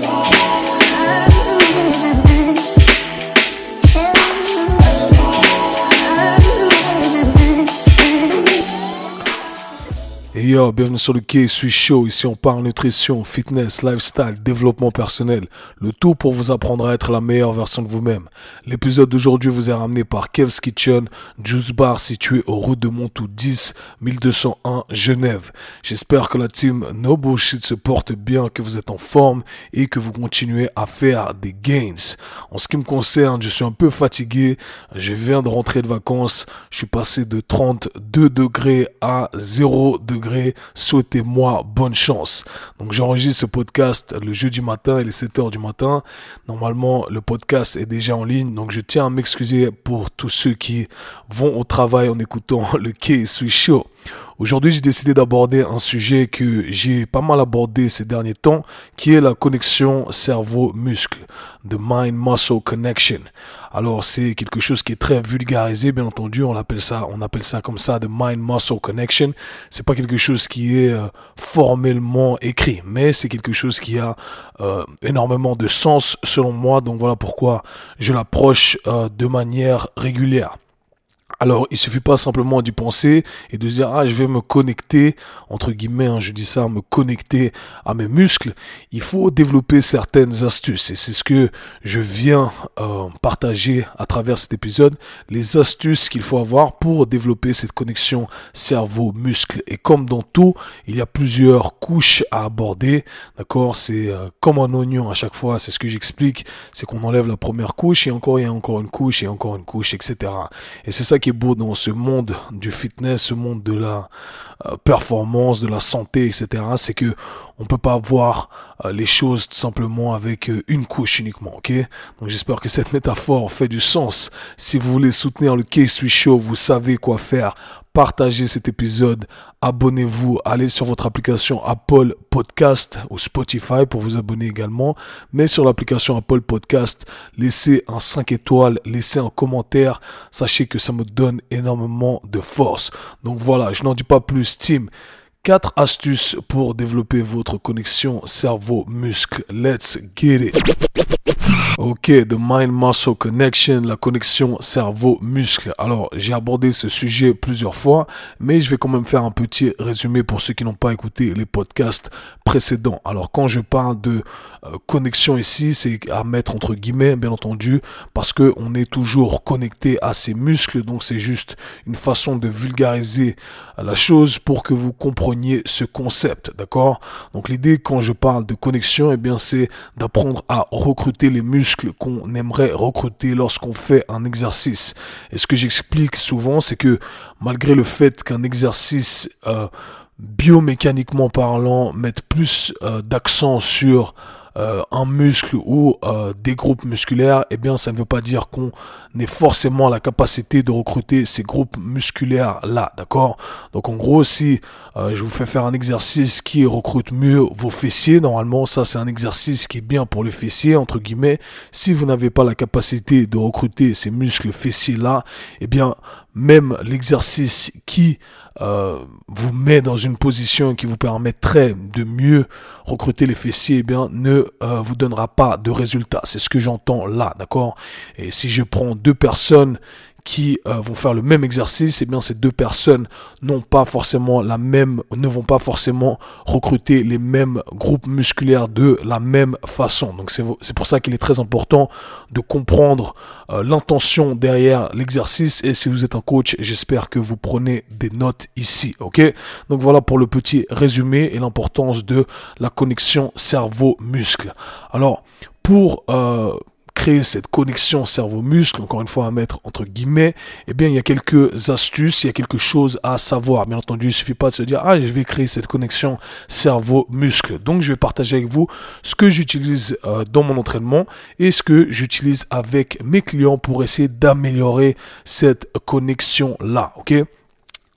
today. Bienvenue sur le quai suis Show. Ici, on parle nutrition, fitness, lifestyle, développement personnel. Le tout pour vous apprendre à être la meilleure version de vous-même. L'épisode d'aujourd'hui vous est ramené par Kev's Kitchen, Juice Bar situé au rue de Montou 10, 1201, Genève. J'espère que la team No Bullshit se porte bien, que vous êtes en forme et que vous continuez à faire des gains. En ce qui me concerne, je suis un peu fatigué. Je viens de rentrer de vacances. Je suis passé de 32 degrés à 0 degrés souhaitez-moi bonne chance. Donc j'enregistre ce podcast le jeudi matin, il est 7h du matin. Normalement, le podcast est déjà en ligne, donc je tiens à m'excuser pour tous ceux qui vont au travail en écoutant le K-Sweet Show. Aujourd'hui, j'ai décidé d'aborder un sujet que j'ai pas mal abordé ces derniers temps, qui est la connexion cerveau-muscle, the mind-muscle connection. Alors, c'est quelque chose qui est très vulgarisé, bien entendu. On appelle ça, on appelle ça comme ça, the mind-muscle connection. C'est pas quelque chose qui est euh, formellement écrit, mais c'est quelque chose qui a euh, énormément de sens selon moi. Donc voilà pourquoi je l'approche euh, de manière régulière. Alors, il suffit pas simplement d'y penser et de se dire, ah, je vais me connecter, entre guillemets, hein, je dis ça, me connecter à mes muscles. Il faut développer certaines astuces et c'est ce que je viens euh, partager à travers cet épisode, les astuces qu'il faut avoir pour développer cette connexion cerveau-muscle. Et comme dans tout, il y a plusieurs couches à aborder, d'accord? C'est euh, comme un oignon à chaque fois, c'est ce que j'explique, c'est qu'on enlève la première couche et encore il y a encore une couche et encore une couche, etc. Et c'est ça beau dans ce monde du fitness, ce monde de la euh, performance, de la santé, etc. C'est que on peut pas voir euh, les choses tout simplement avec euh, une couche uniquement, ok? Donc j'espère que cette métaphore fait du sens. Si vous voulez soutenir le K-Sweet Show, vous savez quoi faire partagez cet épisode, abonnez-vous, allez sur votre application Apple Podcast ou Spotify pour vous abonner également. Mais sur l'application Apple Podcast, laissez un 5 étoiles, laissez un commentaire. Sachez que ça me donne énormément de force. Donc voilà, je n'en dis pas plus, team. 4 astuces pour développer votre connexion cerveau-muscle. Let's get it. Ok, the mind-muscle connection, la connexion cerveau-muscle. Alors, j'ai abordé ce sujet plusieurs fois, mais je vais quand même faire un petit résumé pour ceux qui n'ont pas écouté les podcasts précédents. Alors, quand je parle de euh, connexion ici, c'est à mettre entre guillemets, bien entendu, parce que on est toujours connecté à ces muscles, donc c'est juste une façon de vulgariser la chose pour que vous compreniez ce concept, d'accord? Donc, l'idée quand je parle de connexion, eh bien, c'est d'apprendre à recruter les muscles qu'on aimerait recruter lorsqu'on fait un exercice. Et ce que j'explique souvent, c'est que malgré le fait qu'un exercice euh, biomécaniquement parlant mette plus euh, d'accent sur euh, un muscle ou des groupes musculaires, eh bien, ça ne veut pas dire qu'on ait forcément la capacité de recruter ces groupes musculaires là, d'accord? Donc, en gros, si euh, je vous fais faire un exercice qui recrute mieux vos fessiers, normalement, ça, c'est un exercice qui est bien pour les fessiers, entre guillemets. Si vous n'avez pas la capacité de recruter ces muscles fessiers là, eh bien, même l'exercice qui euh, vous met dans une position qui vous permettrait de mieux recruter les fessiers, eh bien, ne euh, vous donnera pas de résultat. C'est ce que j'entends là, d'accord? Et si je prends deux personnes qui euh, vont faire le même exercice, eh bien ces deux personnes n'ont pas forcément la même, ne vont pas forcément recruter les mêmes groupes musculaires de la même façon. Donc c'est pour ça qu'il est très important de comprendre euh, l'intention derrière l'exercice. Et si vous êtes un coach, j'espère que vous prenez des notes ici, ok? Donc voilà pour le petit résumé et l'importance de la connexion cerveau-muscle. Alors pour euh, cette connexion cerveau-muscle, encore une fois à mettre entre guillemets, eh bien il y a quelques astuces, il y a quelque chose à savoir. Bien entendu, il suffit pas de se dire ah je vais créer cette connexion cerveau-muscle. Donc je vais partager avec vous ce que j'utilise euh, dans mon entraînement et ce que j'utilise avec mes clients pour essayer d'améliorer cette connexion là. Ok?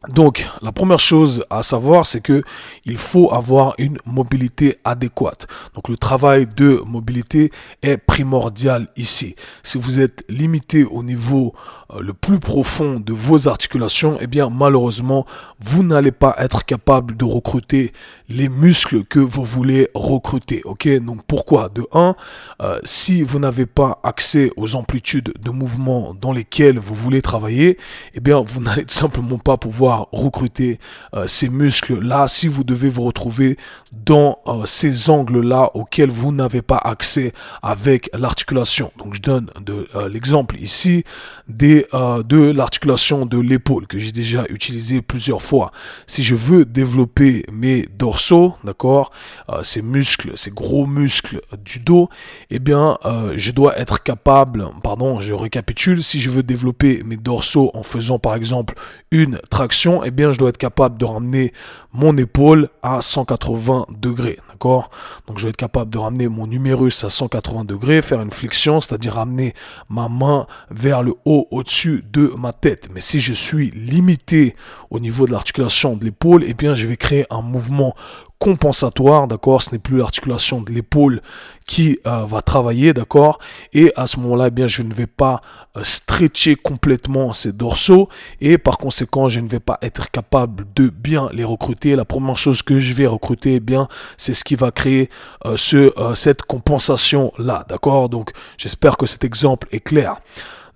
Donc, la première chose à savoir, c'est que il faut avoir une mobilité adéquate. Donc, le travail de mobilité est primordial ici. Si vous êtes limité au niveau euh, le plus profond de vos articulations, eh bien malheureusement, vous n'allez pas être capable de recruter les muscles que vous voulez recruter. Ok, donc pourquoi? De 1, euh, si vous n'avez pas accès aux amplitudes de mouvement dans lesquelles vous voulez travailler, eh bien vous n'allez tout simplement pas pouvoir recruter euh, ces muscles-là si vous devez vous retrouver dans ces angles-là auxquels vous n'avez pas accès avec l'articulation. Donc je donne de l'exemple ici des euh, de l'articulation de l'épaule que j'ai déjà utilisé plusieurs fois. Si je veux développer mes dorsaux, d'accord, euh, ces muscles, ces gros muscles du dos, eh bien, euh, je dois être capable, pardon, je récapitule, si je veux développer mes dorsaux en faisant par exemple une traction, eh bien, je dois être capable de ramener mon épaule à 180 degrés, Donc, je dois être capable de ramener mon numérus à 180 degrés, faire une flexion, c'est-à-dire ramener ma main vers le haut, au dessus de ma tête. Mais si je suis limité au niveau de l'articulation de l'épaule, eh bien, je vais créer un mouvement compensatoire, d'accord Ce n'est plus l'articulation de l'épaule qui euh, va travailler, d'accord Et à ce moment-là, eh bien, je ne vais pas euh, stretcher complètement ces dorsaux et par conséquent, je ne vais pas être capable de bien les recruter. La première chose que je vais recruter, eh bien, c'est ce qui va créer euh, ce, cette compensation-là, d'accord Donc, j'espère que cet exemple est clair.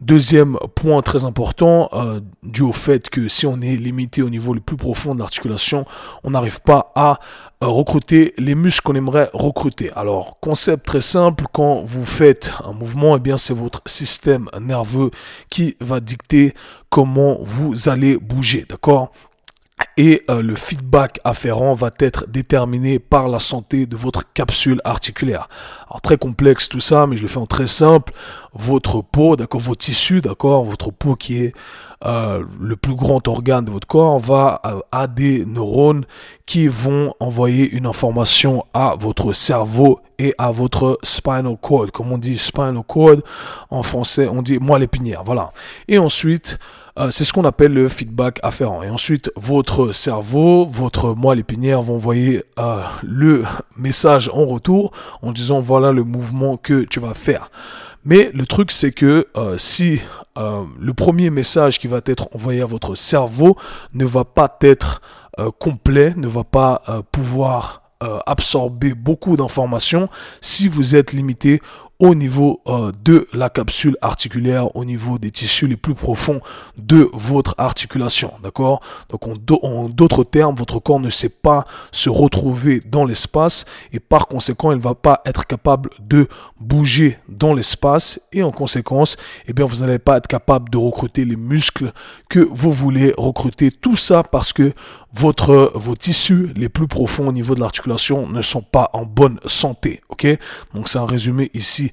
Deuxième point très important, euh, dû au fait que si on est limité au niveau le plus profond de l'articulation, on n'arrive pas à euh, recruter les muscles qu'on aimerait recruter. Alors, concept très simple, quand vous faites un mouvement, eh bien c'est votre système nerveux qui va dicter comment vous allez bouger, d'accord? Et euh, le feedback afférent va être déterminé par la santé de votre capsule articulaire. Alors très complexe tout ça, mais je le fais en très simple. Votre peau, d'accord, vos tissus, d'accord, votre peau qui est euh, le plus grand organe de votre corps va euh, à des neurones qui vont envoyer une information à votre cerveau et à votre spinal cord. Comme on dit spinal cord en français, on dit moelle épinière. Voilà. Et ensuite, euh, c'est ce qu'on appelle le feedback afférent. Et ensuite, votre cerveau, votre moelle épinière vont envoyer euh, le message en retour en disant voilà le mouvement que tu vas faire. Mais le truc, c'est que euh, si le premier message qui va être envoyé à votre cerveau ne va pas être complet, ne va pas pouvoir absorber beaucoup d'informations, si vous êtes limité au niveau euh, de la capsule articulaire, au niveau des tissus les plus profonds de votre articulation. D'accord? Donc en d'autres termes, votre corps ne sait pas se retrouver dans l'espace et par conséquent, il ne va pas être capable de bouger dans l'espace et en conséquence, eh bien, vous n'allez pas être capable de recruter les muscles que vous voulez recruter. Tout ça parce que votre, vos tissus les plus profonds au niveau de l'articulation ne sont pas en bonne santé. Ok? Donc c'est un résumé ici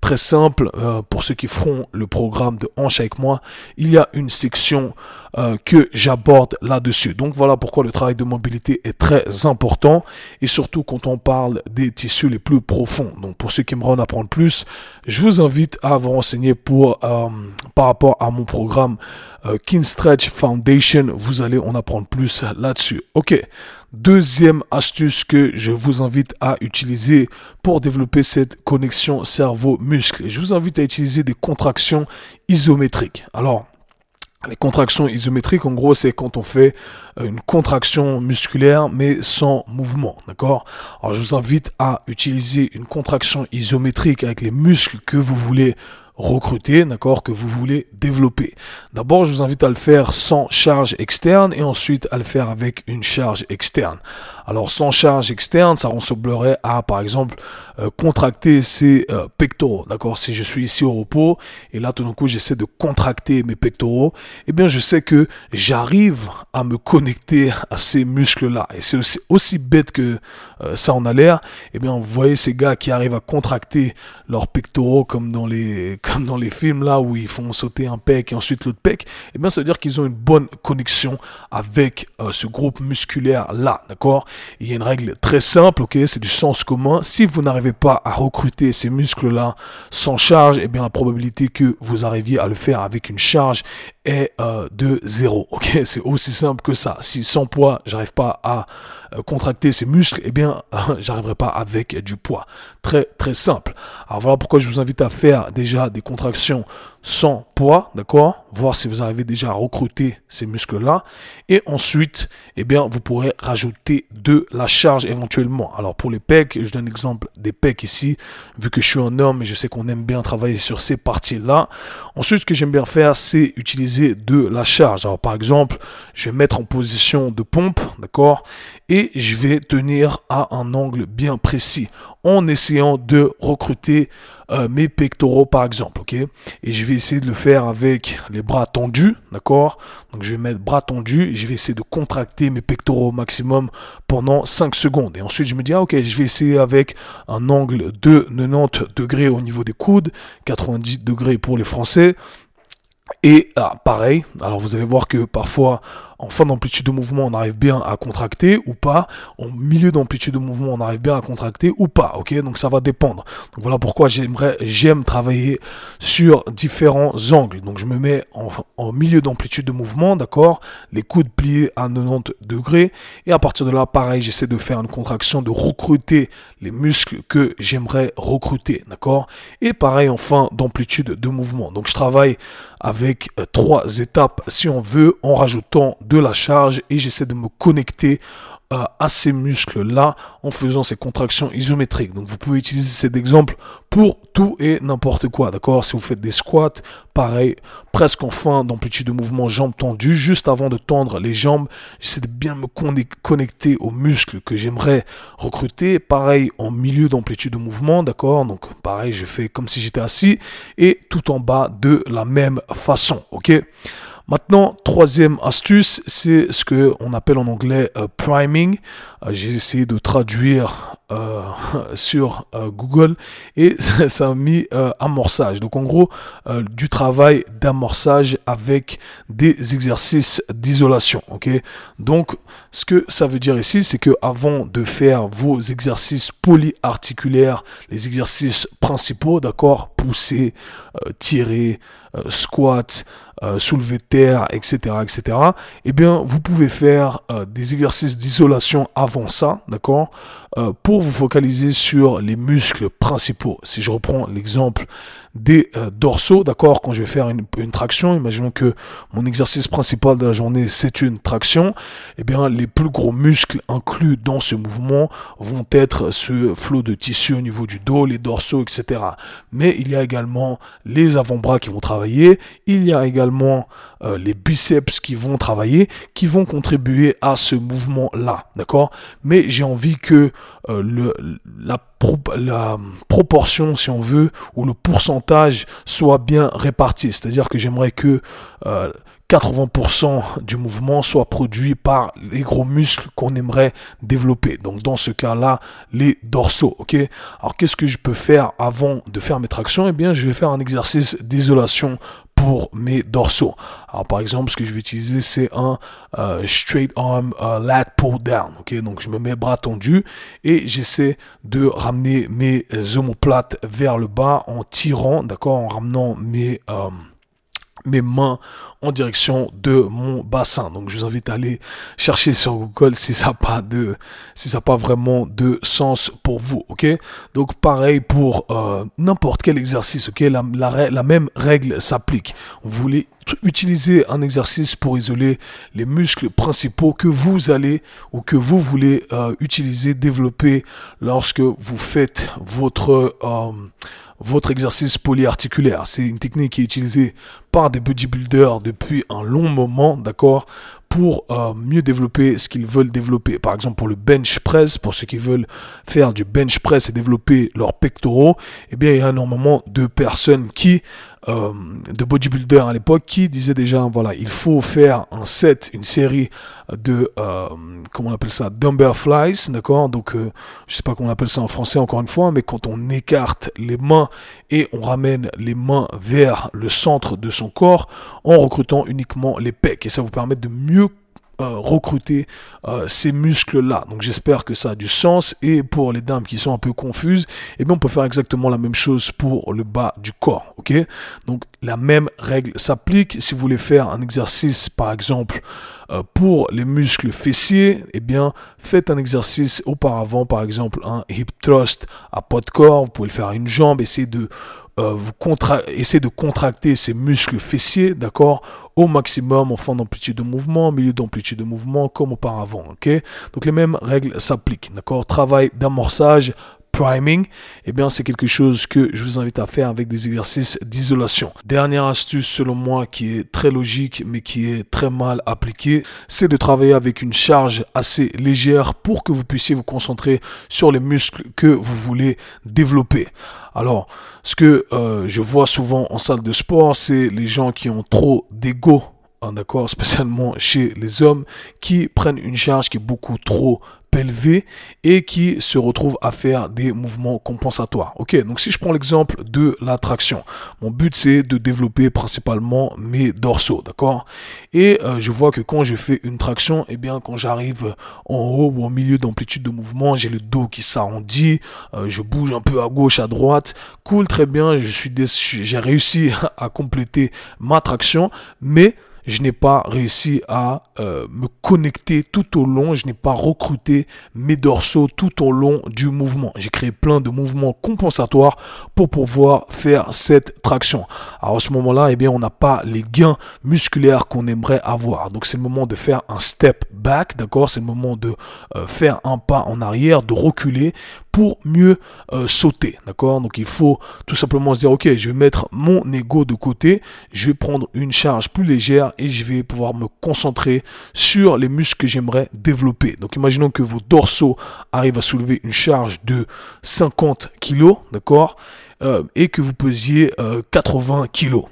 très simple euh, pour ceux qui feront le programme de hanche avec moi. Il y a une section euh, que j'aborde là-dessus. Donc voilà pourquoi le travail de mobilité est très important et surtout quand on parle des tissus les plus profonds. Donc pour ceux qui aimeraient en apprendre plus, je vous invite à vous renseigner pour euh, par rapport à mon programme Kin Stretch Foundation. Vous allez en apprendre plus là-dessus. Ok. Deuxième astuce que je vous invite à utiliser pour développer cette connexion cerveau-muscle. Je vous invite à utiliser des contractions isométriques. Alors, les contractions isométriques, en gros, c'est quand on fait euh, une contraction musculaire mais sans mouvement, d'accord? Alors, je vous invite à utiliser une contraction isométrique avec les muscles que vous voulez recruter, d'accord, que vous voulez développer. D'abord, je vous invite à le faire sans charge externe et ensuite à le faire avec une charge externe. Alors, sans charge externe, ça ressemblerait à, par exemple, euh, contracter ses euh, pectoraux, d'accord? Si je suis ici au repos et là, tout d'un coup, j'essaie de contracter mes pectoraux, eh bien, je sais que j'arrive à me connecter à ces muscles-là. Et c'est aussi, bête que euh, ça en a l'air. Eh bien, vous voyez ces gars qui arrivent à contracter leurs pectoraux comme dans les comme dans les films là où ils font sauter un pec et ensuite l'autre pec, eh bien ça veut dire qu'ils ont une bonne connexion avec ce groupe musculaire là, d'accord? Il y a une règle très simple, ok, c'est du sens commun. Si vous n'arrivez pas à recruter ces muscles là sans charge, eh bien la probabilité que vous arriviez à le faire avec une charge de zéro. Ok, c'est aussi simple que ça. Si sans poids, j'arrive pas à euh, contracter ces muscles, eh bien, j'arriverai pas avec du poids. Très très simple. Alors voilà pourquoi je vous invite à faire déjà des contractions sans poids, d'accord? Voir si vous arrivez déjà à recruter ces muscles-là. Et ensuite, eh bien, vous pourrez rajouter de la charge éventuellement. Alors pour les pecs, je donne l'exemple des pecs ici, vu que je suis un homme et je sais qu'on aime bien travailler sur ces parties-là. Ensuite, ce que j'aime bien faire, c'est utiliser de la charge. Alors par exemple, je vais mettre en position de pompe, d'accord Et je vais tenir à un angle bien précis en essayant de recruter euh, mes pectoraux par exemple, ok Et je vais essayer de le faire avec les bras tendus, d'accord Donc je vais mettre bras tendus, je vais essayer de contracter mes pectoraux au maximum pendant 5 secondes. Et ensuite je me dis, ah, ok, je vais essayer avec un angle de 90 degrés au niveau des coudes, 90 degrés pour les Français. Et ah, pareil, alors vous allez voir que parfois en fin d'amplitude de mouvement, on arrive bien à contracter ou pas. En milieu d'amplitude de mouvement, on arrive bien à contracter ou pas. Ok, donc ça va dépendre. Voilà pourquoi j'aimerais, j'aime travailler sur différents angles. Donc je me mets en, milieu d'amplitude de mouvement, d'accord? Les coudes pliés à 90 degrés et à partir de là, pareil, j'essaie de faire une contraction, de recruter les muscles que j'aimerais recruter, d'accord? Et pareil en fin d'amplitude de mouvement. Donc je travaille avec euh, trois étapes si on veut en rajoutant de la charge et j'essaie de me connecter euh, à ces muscles-là en faisant ces contractions isométriques. Donc vous pouvez utiliser cet exemple pour tout et n'importe quoi, d'accord? Si vous faites des squats, pareil, presque en fin d'amplitude de mouvement, jambes tendues, juste avant de tendre les jambes, j'essaie de bien me connecter aux muscles que j'aimerais recruter, pareil en milieu d'amplitude de mouvement, d'accord? Donc pareil, je fais comme si j'étais assis et tout en bas de la même façon, ok? Maintenant, troisième astuce, c'est ce que on appelle en anglais euh, priming. Euh, j'ai essayé de traduire euh, sur Google et ça a mis amorçage. Donc en gros, du travail d'amorçage avec des exercices d'isolation. Ok? Donc ce que ça veut dire ici, c'est que avant de faire vos exercices polyarticulaires, les exercices principaux, d'accord, pousser, tirer, squat, euh, soulever terre, etc., etc., eh bien, vous pouvez faire euh, des exercices d'isolation avant ça, d'accord, euh, pour vous focaliser sur les muscles principaux. Si je reprends l'exemple des euh, dorsaux, d'accord, quand je vais faire une, traction, imaginons que mon exercice principal de la journée c'est une traction, eh bien les plus gros muscles inclus dans ce mouvement vont être ce flot de tissu au niveau du dos, les dorsaux, etc. Mais il y a également les avant-bras qui vont travailler, il y a également euh, les biceps qui vont travailler, qui vont contribuer à ce mouvement-là, d'accord Mais j'ai envie que euh, le, la, la proportion, si on veut, ou le pourcentage soit bien réparti. C'est-à-dire que j'aimerais que euh, 80% du mouvement soit produit par les gros muscles qu'on aimerait développer. Donc dans ce cas-là, les dorsaux, ok? Alors qu'est-ce que je peux faire avant de faire mes tractions? Eh bien, je vais faire un exercice d'isolation pour mes dorsaux. Alors par exemple, ce que je vais utiliser, c'est un euh, straight arm euh, lat pull down. Ok, donc je me mets bras tendus et j'essaie de ramener mes omoplates vers le bas en tirant, d'accord, en ramenant mes euh, mes mains en direction de mon bassin. Donc je vous invite à aller chercher sur Google si ça n'a pas de si ça pas vraiment de sens pour vous, OK? Donc pareil pour euh, n'importe quel exercice, OK? La, la, même règle s'applique. Vous voulez utiliser un exercice pour isoler les muscles principaux que vous allez ou que vous voulez euh, utiliser, développer lorsque vous faites votre euh, votre exercice polyarticulaire. C'est une technique qui est utilisée par des bodybuilders depuis un long moment, d'accord, pour euh, mieux développer ce qu'ils veulent développer. Par exemple, pour le bench press, pour ceux qui veulent faire du bench press et développer leurs pectoraux, eh bien, il y a énormément de personnes qui euh, de bodybuilders à l'époque qui disaient déjà voilà il faut faire un set une série de euh, comment on appelle ça dumbbell flies d'accord? Donc euh, je sais pas comment on appelle ça en français encore une fois mais quand on écarte les mains et on ramène les mains vers le centre de son corps en recrutant uniquement les pecs. Et ça vous permet de mieux euh, recruter euh, ces muscles-là. Donc j'espère que ça a du sens. Et pour les dames qui sont un peu confuses, eh bien on peut faire exactement la même chose pour le bas du corps. Ok? Donc la même règle s'applique. Si vous voulez faire un exercice, par exemple, euh, pour les muscles fessiers, eh bien faites un exercice auparavant, par exemple un hip thrust à pas de corps. Vous pouvez le faire une jambe. Essayez de euh, vous essayez de contracter ces muscles fessiers, d'accord, au maximum en fin d'amplitude de mouvement, milieu d'amplitude de mouvement, comme auparavant, ok Donc les mêmes règles s'appliquent, d'accord Travail d'amorçage, priming, eh bien c'est quelque chose que je vous invite à faire avec des exercices d'isolation. Dernière astuce selon moi qui est très logique mais qui est très mal appliquée, c'est de travailler avec une charge assez légère pour que vous puissiez vous concentrer sur les muscles que vous voulez développer. Alors, ce que euh, je vois souvent en salle de sport, c'est les gens qui ont trop d'ego hein, d'accord, spécialement chez les hommes, qui prennent une charge qui est beaucoup trop élevé et qui se retrouve à faire des mouvements compensatoires. Ok, donc si je prends l'exemple de la traction, mon but c'est de développer principalement mes dorsaux, d'accord? Et euh, je vois que quand je fais une traction, et eh bien quand j'arrive en haut ou au milieu d'amplitude de mouvement, j'ai le dos qui s'arrondit, euh, je bouge un peu à gauche, à droite, cool, très bien, je suis j'ai réussi à compléter ma traction, mais je n'ai pas réussi à euh, me connecter tout au long, je n'ai pas recruté mes dorsaux tout au long du mouvement. J'ai créé plein de mouvements compensatoires pour pouvoir faire cette traction. Alors à ce moment-là, eh bien, on n'a pas les gains musculaires qu'on aimerait avoir. Donc c'est le moment de faire un step back, d'accord? C'est le moment de euh, faire un pas en arrière, de reculer pour mieux euh, sauter, d'accord? Donc il faut tout simplement se dire, ok, je vais mettre mon ego de côté, je vais prendre une charge plus légère et je vais pouvoir me concentrer sur les muscles que j'aimerais développer. Donc imaginons que vos dorsaux arrivent à soulever une charge de 50 kg, d'accord? Euh, Et que vous pesiez 80 euh, kg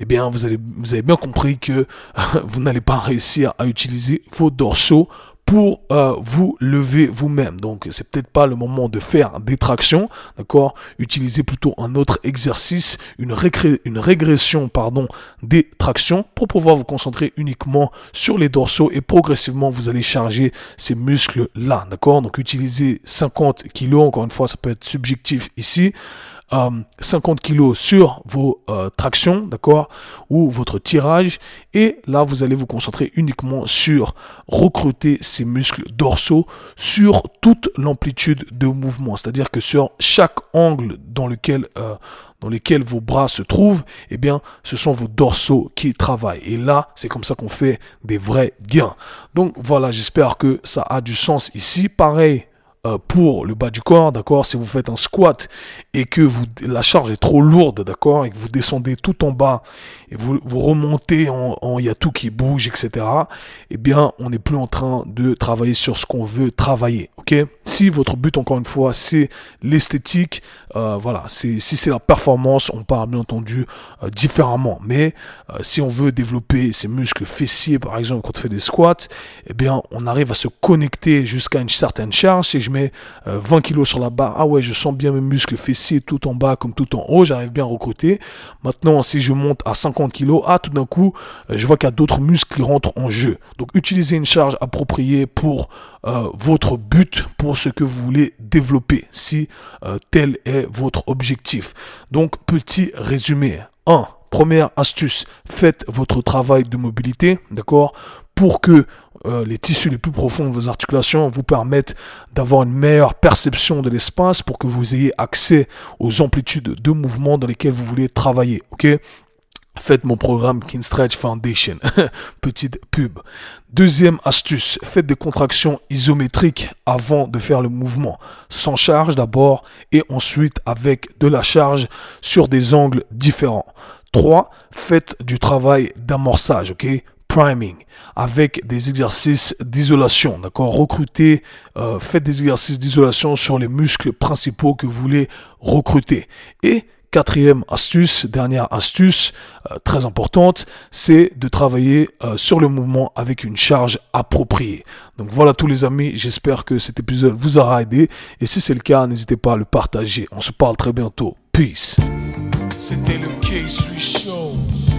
eh bien, vous, vous avez bien compris que vous n'allez pas réussir à utiliser vos dorsaux pour euh, vous lever vous-même. Donc c'est peut-être pas le moment de faire des tractions, d'accord? Utilisez plutôt un autre exercice, une, une régression pardon des tractions pour pouvoir vous concentrer uniquement sur les dorsaux et progressivement vous allez charger ces muscles là, d'accord? Donc utilisez 50 kilos, encore une fois ça peut être subjectif ici. 50 euh, kg sur vos euh, tractions, d'accord, ou votre tirage, et là vous allez vous concentrer uniquement sur recruter ces muscles dorsaux sur toute l'amplitude de mouvement, c'est-à-dire que sur chaque angle dans lequel euh, dans lesquels vos bras se trouvent, eh bien, ce sont vos dorsaux qui travaillent. Et là, c'est comme ça qu'on fait des vrais gains. Donc voilà, j'espère que ça a du sens ici. Pareil, euh, pour le bas du corps, d'accord Si vous faites un squat et que vous, la charge est trop lourde, d'accord Et que vous descendez tout en bas et vous, vous remontez en, a tout qui bouge, etc. Eh bien, on n'est plus en train de travailler sur ce qu'on veut travailler, ok? Si votre but, encore une fois, c'est l'esthétique, euh, voilà, si c'est la performance, on parle bien entendu euh, différemment. Mais si on veut développer ses muscles fessiers, par exemple, quand on fait des squats, eh bien, on arrive à se connecter jusqu'à une certaine charge. Je mets 20 euh, kilos sur la barre, ah ouais, je sens bien mes muscles fessiers tout en bas comme tout en haut, j'arrive bien à recruter. Maintenant, si je monte à 50 kilos, ah, tout d'un coup, euh, je vois qu'il y a d'autres muscles qui rentrent en jeu. Donc, utilisez une charge appropriée pour euh, votre but, pour ce que vous voulez développer, si tel est votre objectif. Donc, petit résumé. 1. Première astuce, faites votre travail de mobilité, d'accord? Pour que euh, les tissus les plus profonds de vos articulations vous permettent d'avoir une meilleure perception de l'espace pour que vous ayez accès aux amplitudes de mouvement dans lesquelles vous voulez travailler. Ok? Faites mon programme Kinstretch Foundation. Petite pub. Deuxième astuce, faites des contractions isométriques avant de faire le mouvement. Sans charge d'abord et ensuite avec de la charge sur des angles différents. 3. Faites du travail d'amorçage, priming avec des exercices d'isolation, d'accord? Recrutez, euh, faites des exercices d'isolation sur les muscles principaux que vous voulez recruter. Et quatrième astuce, dernière astuce euh, très importante, c'est de travailler euh, sur le mouvement avec une charge appropriée. Donc voilà tous les amis, j'espère que cet épisode vous aura aidé et si c'est le cas, n'hésitez pas à le partager. On se parle très bientôt. Peace. C'était le K-Swiss Show.